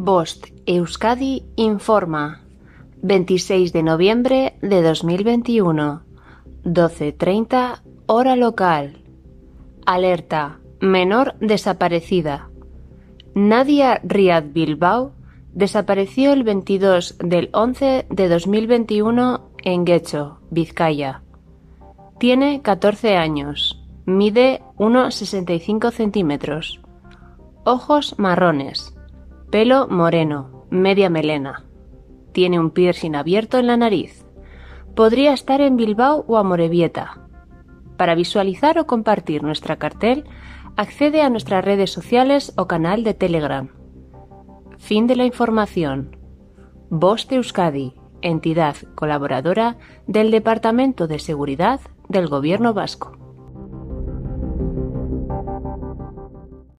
Bost Euskadi informa. 26 de noviembre de 2021. 12.30 hora local. Alerta. Menor desaparecida. Nadia Riad Bilbao desapareció el 22 del 11 de 2021 en Guecho, Vizcaya. Tiene 14 años. Mide 1,65 centímetros. Ojos marrones. Pelo moreno, media melena. Tiene un piercing abierto en la nariz. Podría estar en Bilbao o Amorebieta. Para visualizar o compartir nuestra cartel, accede a nuestras redes sociales o canal de Telegram. Fin de la información. Voz de Euskadi, entidad colaboradora del Departamento de Seguridad del Gobierno Vasco.